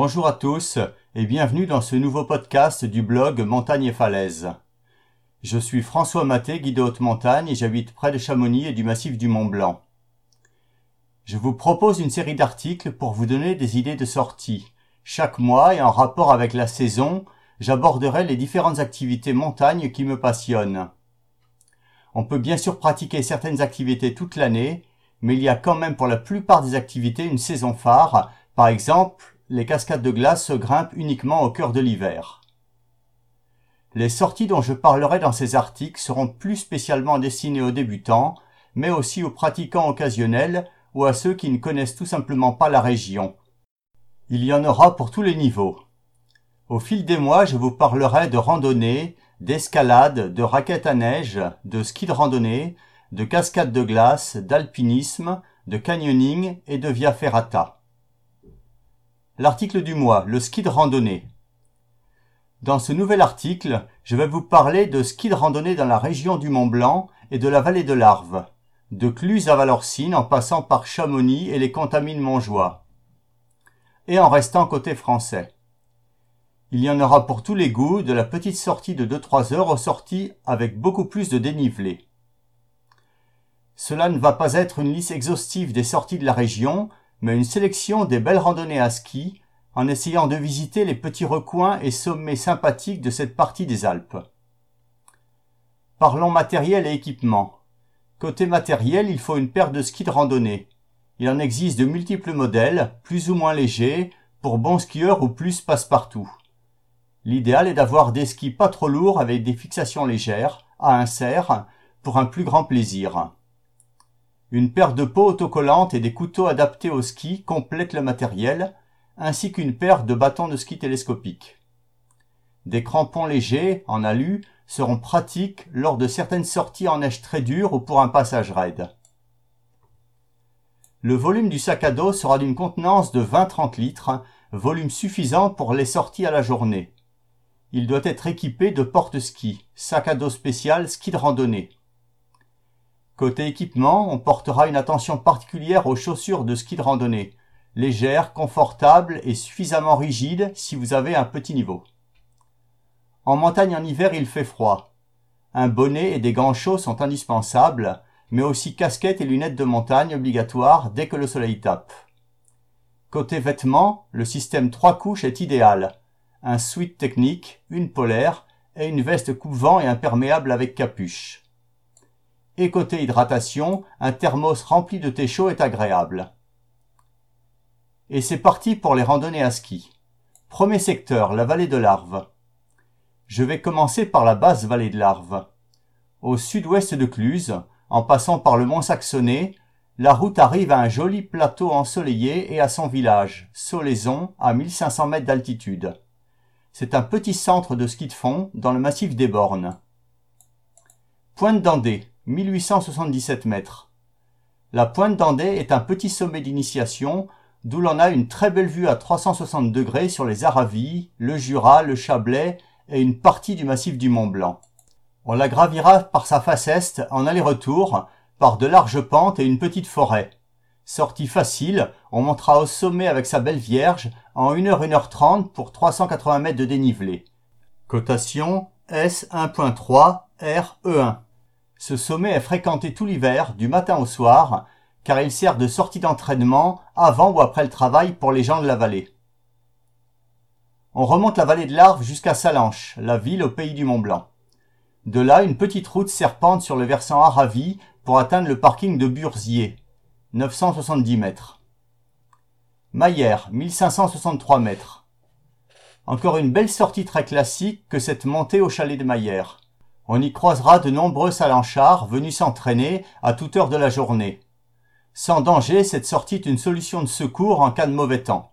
Bonjour à tous et bienvenue dans ce nouveau podcast du blog Montagne et Falaise. Je suis François Maté, guide de haute montagne et j'habite près de Chamonix et du massif du Mont Blanc. Je vous propose une série d'articles pour vous donner des idées de sortie. Chaque mois et en rapport avec la saison, j'aborderai les différentes activités montagne qui me passionnent. On peut bien sûr pratiquer certaines activités toute l'année, mais il y a quand même pour la plupart des activités une saison phare, par exemple les cascades de glace se grimpent uniquement au cœur de l'hiver. Les sorties dont je parlerai dans ces articles seront plus spécialement destinées aux débutants, mais aussi aux pratiquants occasionnels ou à ceux qui ne connaissent tout simplement pas la région. Il y en aura pour tous les niveaux. Au fil des mois, je vous parlerai de randonnée, d'escalade, de raquettes à neige, de ski de randonnée, de cascades de glace, d'alpinisme, de canyoning et de via ferrata. L'article du mois, le ski de randonnée. Dans ce nouvel article, je vais vous parler de ski de randonnée dans la région du Mont Blanc et de la vallée de l'Arve, de Cluse à Valorcine en passant par Chamonix et les Contamines Montjoie. Et en restant côté français. Il y en aura pour tous les goûts, de la petite sortie de 2-3 heures aux sorties avec beaucoup plus de dénivelé. Cela ne va pas être une liste exhaustive des sorties de la région, mais une sélection des belles randonnées à ski, en essayant de visiter les petits recoins et sommets sympathiques de cette partie des Alpes. Parlons matériel et équipement. Côté matériel, il faut une paire de skis de randonnée. Il en existe de multiples modèles, plus ou moins légers, pour bons skieurs ou plus passe-partout. L'idéal est d'avoir des skis pas trop lourds avec des fixations légères, à insert, pour un plus grand plaisir. Une paire de peaux autocollantes et des couteaux adaptés au ski complètent le matériel, ainsi qu'une paire de bâtons de ski télescopiques. Des crampons légers, en alu, seront pratiques lors de certaines sorties en neige très dure ou pour un passage raide. Le volume du sac à dos sera d'une contenance de 20-30 litres, volume suffisant pour les sorties à la journée. Il doit être équipé de porte-ski, sac à dos spécial ski de randonnée. Côté équipement, on portera une attention particulière aux chaussures de ski de randonnée, légères, confortables et suffisamment rigides si vous avez un petit niveau. En montagne en hiver, il fait froid. Un bonnet et des gants chauds sont indispensables, mais aussi casquette et lunettes de montagne obligatoires dès que le soleil tape. Côté vêtements, le système trois couches est idéal. Un sweat technique, une polaire et une veste coupe-vent et imperméable avec capuche et côté hydratation, un thermos rempli de thé chaud est agréable. Et c'est parti pour les randonnées à ski. Premier secteur, la vallée de l'Arve. Je vais commencer par la basse vallée de l'Arve. Au sud-ouest de Cluse, en passant par le mont Saxonnet, la route arrive à un joli plateau ensoleillé et à son village, Solaison, à 1500 mètres d'altitude. C'est un petit centre de ski de fond dans le massif des Bornes. Pointe d'Andée, 1877 mètres. La pointe d'Andée est un petit sommet d'initiation d'où l'on a une très belle vue à 360 degrés sur les Aravis, le Jura, le Chablais et une partie du massif du Mont Blanc. On la gravira par sa face est en aller-retour par de larges pentes et une petite forêt. Sortie facile, on montera au sommet avec sa belle Vierge en 1h 1h30 pour 380 mètres de dénivelé. Cotation S 1.3 RE1. Ce sommet est fréquenté tout l'hiver, du matin au soir, car il sert de sortie d'entraînement avant ou après le travail pour les gens de la vallée. On remonte la vallée de l'Arve jusqu'à Salanches, la ville au pays du Mont Blanc. De là, une petite route serpente sur le versant Aravis pour atteindre le parking de Burzier, 970 mètres. Maillère, 1563 mètres. Encore une belle sortie très classique que cette montée au chalet de Maillère. On y croisera de nombreux salanchards venus s'entraîner à toute heure de la journée. Sans danger, cette sortie est une solution de secours en cas de mauvais temps.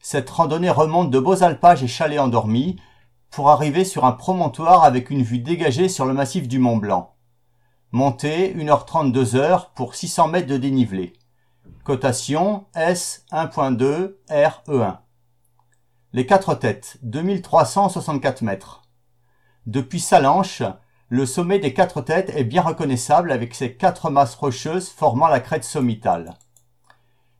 Cette randonnée remonte de beaux alpages et chalets endormis pour arriver sur un promontoire avec une vue dégagée sur le massif du Mont Blanc. Montée 1h30 2h pour 600 mètres de dénivelé. Cotation S 1.2 RE1. Les quatre têtes 2364 mètres. Depuis Salanches, le sommet des quatre têtes est bien reconnaissable avec ses quatre masses rocheuses formant la crête sommitale.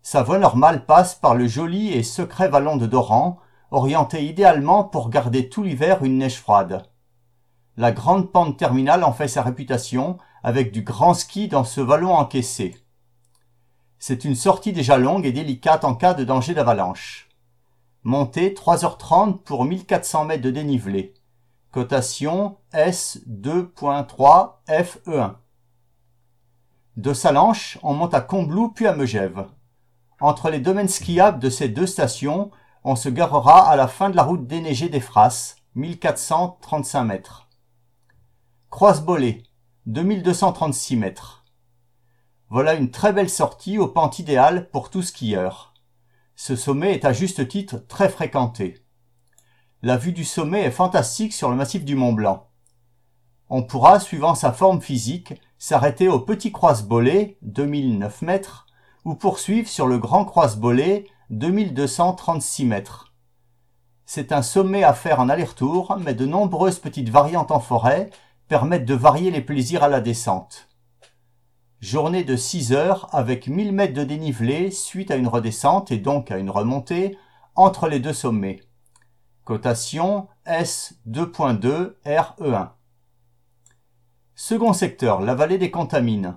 Sa voie normale passe par le joli et secret vallon de Doran, orienté idéalement pour garder tout l'hiver une neige froide. La grande pente terminale en fait sa réputation, avec du grand ski dans ce vallon encaissé. C'est une sortie déjà longue et délicate en cas de danger d'avalanche. Montée 3h30 pour 1400 mètres de dénivelé. Cotation S2.3 FE1. De Salanches, on monte à Combloux puis à Megève. Entre les domaines skiables de ces deux stations, on se garera à la fin de la route déneigée des Frasses, 1435 mètres. Croise-Bolée, 2236 mètres. Voilà une très belle sortie au pente idéal pour tout skieur. Ce sommet est à juste titre très fréquenté. La vue du sommet est fantastique sur le massif du Mont Blanc. On pourra, suivant sa forme physique, s'arrêter au petit croise-bolé, 2009 mètres, ou poursuivre sur le grand croise-bolé, 2236 mètres. C'est un sommet à faire en aller-retour, mais de nombreuses petites variantes en forêt permettent de varier les plaisirs à la descente. Journée de 6 heures avec 1000 mètres de dénivelé suite à une redescente et donc à une remontée entre les deux sommets. Cotation S2.2 RE1. Second secteur, la vallée des Contamines.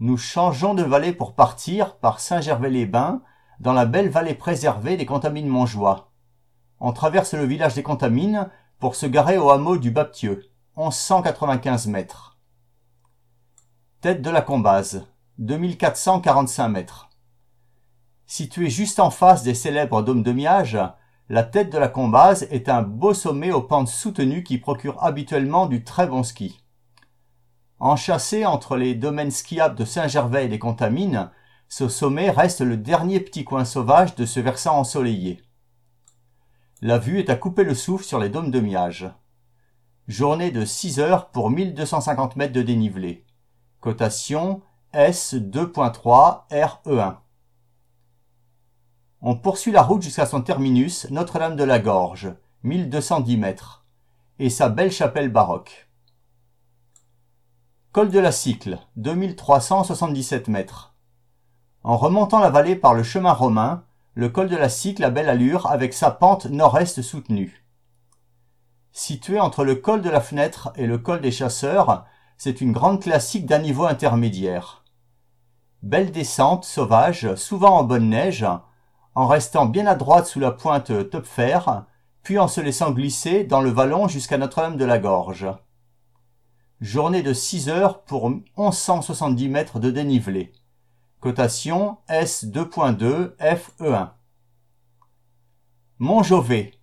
Nous changeons de vallée pour partir par Saint-Gervais-les-Bains dans la belle vallée préservée des Contamines Montjoie. On traverse le village des Contamines pour se garer au hameau du Baptieux, 1195 mètres. Tête de la Combase, 2445 mètres. Située juste en face des célèbres dômes de Miage, la tête de la Combase est un beau sommet aux pentes soutenues qui procure habituellement du très bon ski. Enchâssé entre les domaines skiables de Saint-Gervais et des Contamines, ce sommet reste le dernier petit coin sauvage de ce versant ensoleillé. La vue est à couper le souffle sur les dômes de Miage. Journée de 6 heures pour 1250 mètres de dénivelé. Cotation S2.3 RE1. On poursuit la route jusqu'à son terminus, Notre-Dame de la Gorge, 1210 mètres, et sa belle chapelle baroque. Col de la Cycle, 2377 mètres. En remontant la vallée par le chemin romain, le col de la Cycle a belle allure avec sa pente nord-est soutenue. Situé entre le col de la Fenêtre et le col des Chasseurs, c'est une grande classique d'un niveau intermédiaire. Belle descente sauvage, souvent en bonne neige, en restant bien à droite sous la pointe Topfer, puis en se laissant glisser dans le vallon jusqu'à Notre-Dame de la Gorge. Journée de 6 heures pour 1170 mètres de dénivelé. Cotation S2.2 FE1. Montjovet,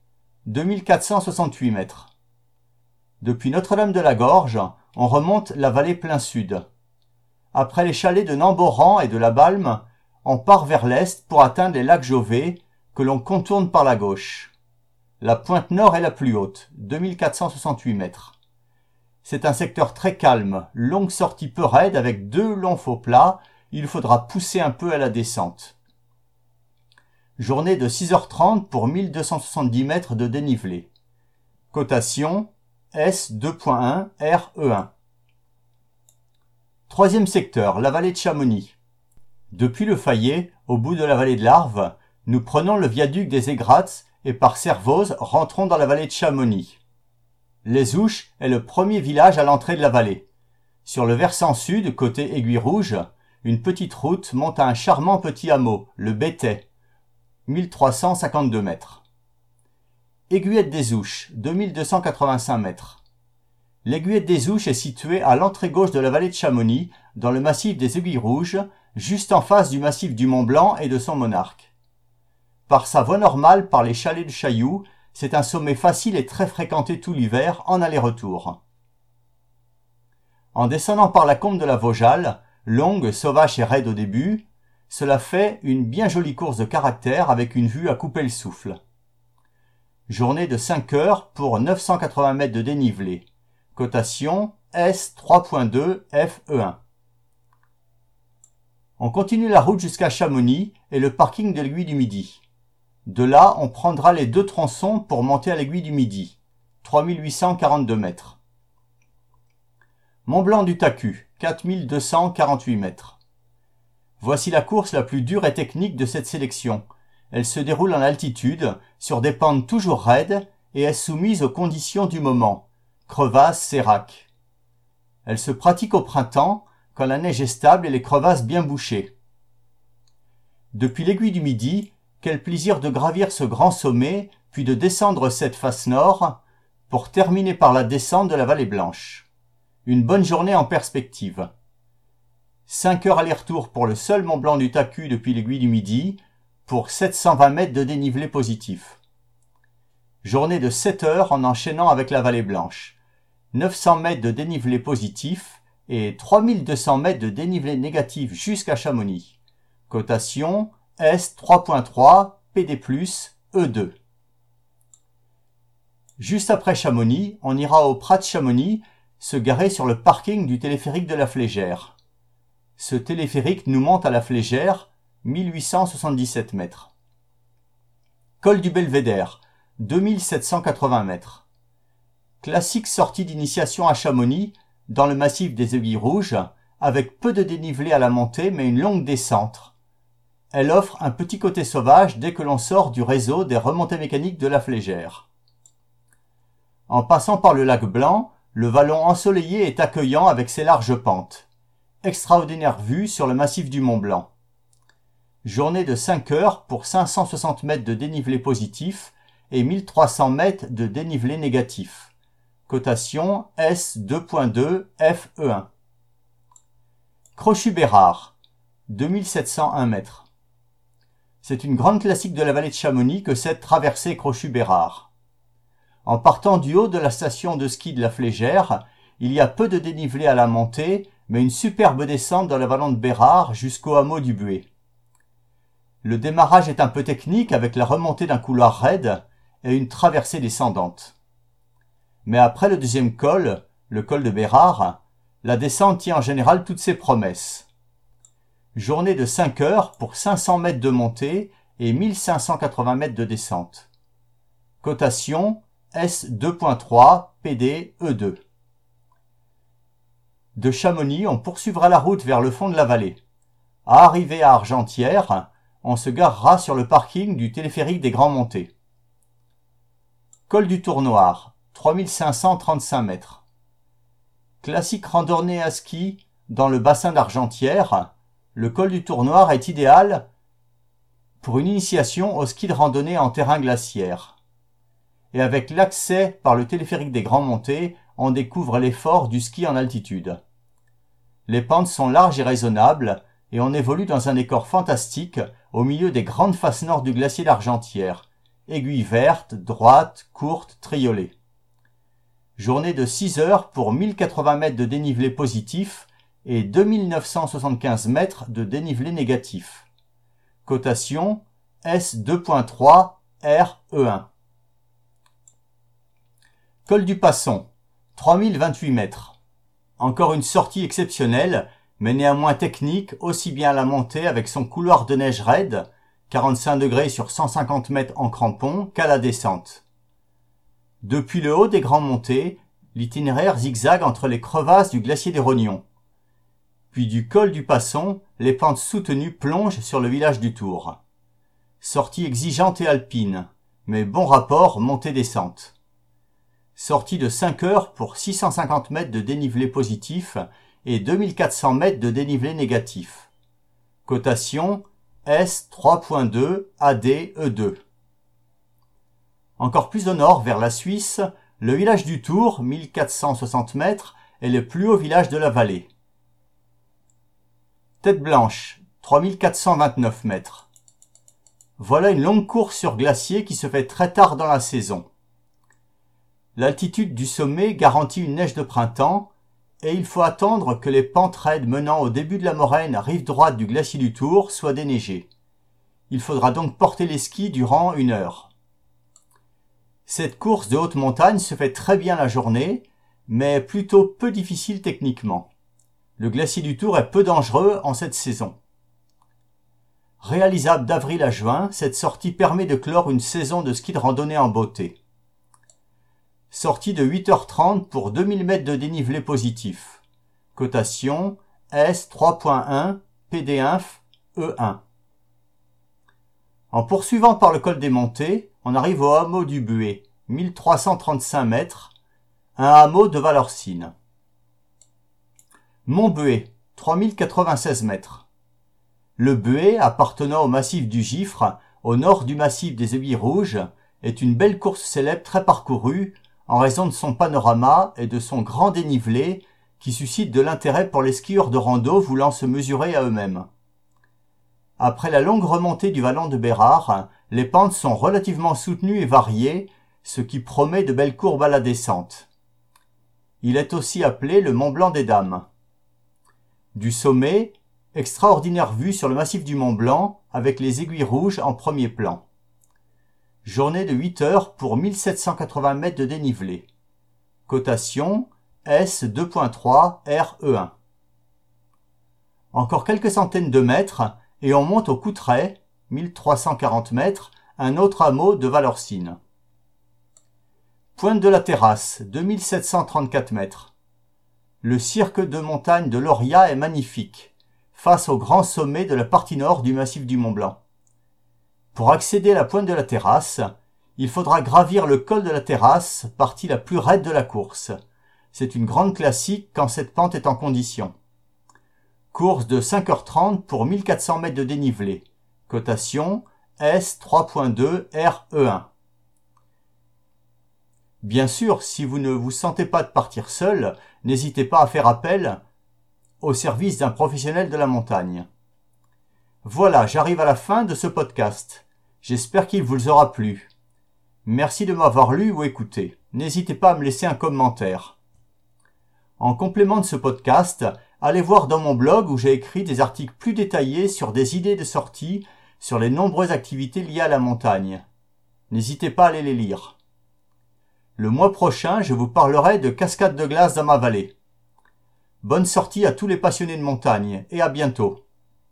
2468 mètres. Depuis Notre-Dame de la Gorge, on remonte la vallée plein sud. Après les chalets de Namboran et de la Balme, on part vers l'est pour atteindre les lacs Jovet, que l'on contourne par la gauche. La pointe nord est la plus haute, 2468 mètres. C'est un secteur très calme, longue sortie peu raide avec deux longs faux plats il faudra pousser un peu à la descente. Journée de 6h30 pour 1270 mètres de dénivelé. Cotation S2.1 RE1. Troisième secteur, la vallée de Chamonix. Depuis le Fayet, au bout de la vallée de l'Arve, nous prenons le viaduc des Aigrats et par Servoz rentrons dans la vallée de Chamonix. Les Ouches est le premier village à l'entrée de la vallée. Sur le versant sud, côté Aiguille Rouge, une petite route monte à un charmant petit hameau, le Bétais, 1352 mètres. Aiguillette des Ouches, 2285 mètres. L'aiguillette des Ouches est située à l'entrée gauche de la vallée de Chamonix, dans le massif des Aiguilles Rouges, juste en face du massif du Mont Blanc et de son monarque. Par sa voie normale par les chalets de Chailloux, c'est un sommet facile et très fréquenté tout l'hiver en aller-retour. En descendant par la combe de la Vaujale, longue, sauvage et raide au début, cela fait une bien jolie course de caractère avec une vue à couper le souffle. Journée de 5 heures pour 980 mètres de dénivelé. Cotation S 3.2 FE1. On continue la route jusqu'à Chamonix et le parking de l'aiguille du Midi. De là, on prendra les deux tronçons pour monter à l'aiguille du Midi. 3842 mètres. Mont Blanc du Tacu, 4248 mètres. Voici la course la plus dure et technique de cette sélection. Elle se déroule en altitude, sur des pentes toujours raides, et est soumise aux conditions du moment. Crevasses, sérac. Elle se pratique au printemps, quand la neige est stable et les crevasses bien bouchées. Depuis l'aiguille du Midi, quel plaisir de gravir ce grand sommet, puis de descendre cette face nord, pour terminer par la descente de la vallée blanche. Une bonne journée en perspective. 5 heures aller-retour pour le seul Mont Blanc du Tacu depuis l'aiguille du Midi, pour 720 mètres de dénivelé positif. Journée de 7 heures en enchaînant avec la vallée blanche. 900 mètres de dénivelé positif et 3200 mètres de dénivelé négatif jusqu'à Chamonix. Cotation S 3.3 PD+, E2. Juste après Chamonix, on ira au Prat de Chamonix, se garer sur le parking du téléphérique de la Flégère. Ce téléphérique nous monte à la Flégère, 1877 mètres. Col du Belvédère, 2780 mètres. Classique sortie d'initiation à Chamonix, dans le massif des Aiguilles Rouges, avec peu de dénivelé à la montée mais une longue descente. Elle offre un petit côté sauvage dès que l'on sort du réseau des remontées mécaniques de la Flégère. En passant par le lac Blanc, le vallon ensoleillé est accueillant avec ses larges pentes. Extraordinaire vue sur le massif du Mont Blanc. Journée de 5 heures pour 560 mètres de dénivelé positif et 1300 mètres de dénivelé négatif. Cotation S2.2 FE1. Crochu-Bérard, 2701 mètres. C'est une grande classique de la vallée de Chamonix que cette traversée Crochu-Bérard. En partant du haut de la station de ski de la Flégère, il y a peu de dénivelé à la montée, mais une superbe descente dans le vallon de Bérard jusqu'au hameau du Buet. Le démarrage est un peu technique avec la remontée d'un couloir raide et une traversée descendante. Mais après le deuxième col, le col de Bérard, la descente tient en général toutes ses promesses. Journée de 5 heures pour 500 mètres de montée et 1580 mètres de descente. Cotation S2.3 PD E2. De Chamonix, on poursuivra la route vers le fond de la vallée. À arriver à Argentière, on se garera sur le parking du téléphérique des Grands Montées. Col du Tournoir, 3535 mètres. Classique randonnée à ski dans le bassin d'Argentière, le col du Tournoir est idéal pour une initiation au ski de randonnée en terrain glaciaire et avec l'accès par le téléphérique des Grands Montées, on découvre l'effort du ski en altitude. Les pentes sont larges et raisonnables, et on évolue dans un décor fantastique au milieu des grandes faces nord du glacier d'Argentière. Aiguilles vertes, droites, courtes, triolées. Journée de 6 heures pour 1080 mètres de dénivelé positif et 2975 mètres de dénivelé négatif. Cotation S2.3 RE1. Col du Passon, 3028 mètres. Encore une sortie exceptionnelle, mais néanmoins technique aussi bien à la montée avec son couloir de neige raide, 45 degrés sur 150 mètres en crampon, qu'à la descente. Depuis le haut des grands montées, l'itinéraire zigzague entre les crevasses du glacier des Rognons. Puis du col du Passon, les pentes soutenues plongent sur le village du Tour. Sortie exigeante et alpine, mais bon rapport montée-descente sortie de 5 heures pour 650 mètres de dénivelé positif et 2400 mètres de dénivelé négatif. Cotation S 3.2 AD E2. Encore plus au nord, vers la Suisse, le village du Tour, 1460 mètres, est le plus haut village de la vallée. Tête Blanche, 3429 mètres. Voilà une longue course sur glacier qui se fait très tard dans la saison. L'altitude du sommet garantit une neige de printemps, et il faut attendre que les pentes raides menant au début de la moraine rive droite du glacier du Tour soient déneigées. Il faudra donc porter les skis durant une heure. Cette course de haute montagne se fait très bien la journée, mais plutôt peu difficile techniquement. Le glacier du Tour est peu dangereux en cette saison. Réalisable d'avril à juin, cette sortie permet de clore une saison de ski de randonnée en beauté sortie de 8h30 pour 2000 mètres de dénivelé positif. Cotation S 3.1 PD1 E1. En poursuivant par le col des Montées, on arrive au hameau du Buet, 1335 mètres, un hameau de Valorcine. Montbuet, 3096 mètres. Le Buet, appartenant au massif du Gifre, au nord du massif des Aiguilles Rouges, est une belle course célèbre très parcourue en raison de son panorama et de son grand dénivelé qui suscite de l'intérêt pour les skieurs de rando voulant se mesurer à eux-mêmes. Après la longue remontée du vallon de Bérard, les pentes sont relativement soutenues et variées, ce qui promet de belles courbes à la descente. Il est aussi appelé le Mont Blanc des Dames. Du sommet, extraordinaire vue sur le massif du Mont Blanc avec les aiguilles rouges en premier plan. Journée de 8 heures pour 1780 mètres de dénivelé. Cotation S 2.3 RE1. Encore quelques centaines de mètres et on monte au Coutray, 1340 mètres, un autre hameau de Valorcine. Pointe de la Terrasse, 2734 mètres. Le cirque de montagne de Loria est magnifique, face au grand sommet de la partie nord du massif du Mont Blanc. Pour accéder à la pointe de la terrasse, il faudra gravir le col de la terrasse, partie la plus raide de la course. C'est une grande classique quand cette pente est en condition. Course de 5h30 pour 1400 mètres de dénivelé. Cotation S 3.2 RE1. Bien sûr, si vous ne vous sentez pas de partir seul, n'hésitez pas à faire appel au service d'un professionnel de la montagne. Voilà, j'arrive à la fin de ce podcast. J'espère qu'il vous aura plu. Merci de m'avoir lu ou écouté. N'hésitez pas à me laisser un commentaire. En complément de ce podcast, allez voir dans mon blog où j'ai écrit des articles plus détaillés sur des idées de sortie sur les nombreuses activités liées à la montagne. N'hésitez pas à aller les lire. Le mois prochain, je vous parlerai de cascades de glace dans ma vallée. Bonne sortie à tous les passionnés de montagne et à bientôt.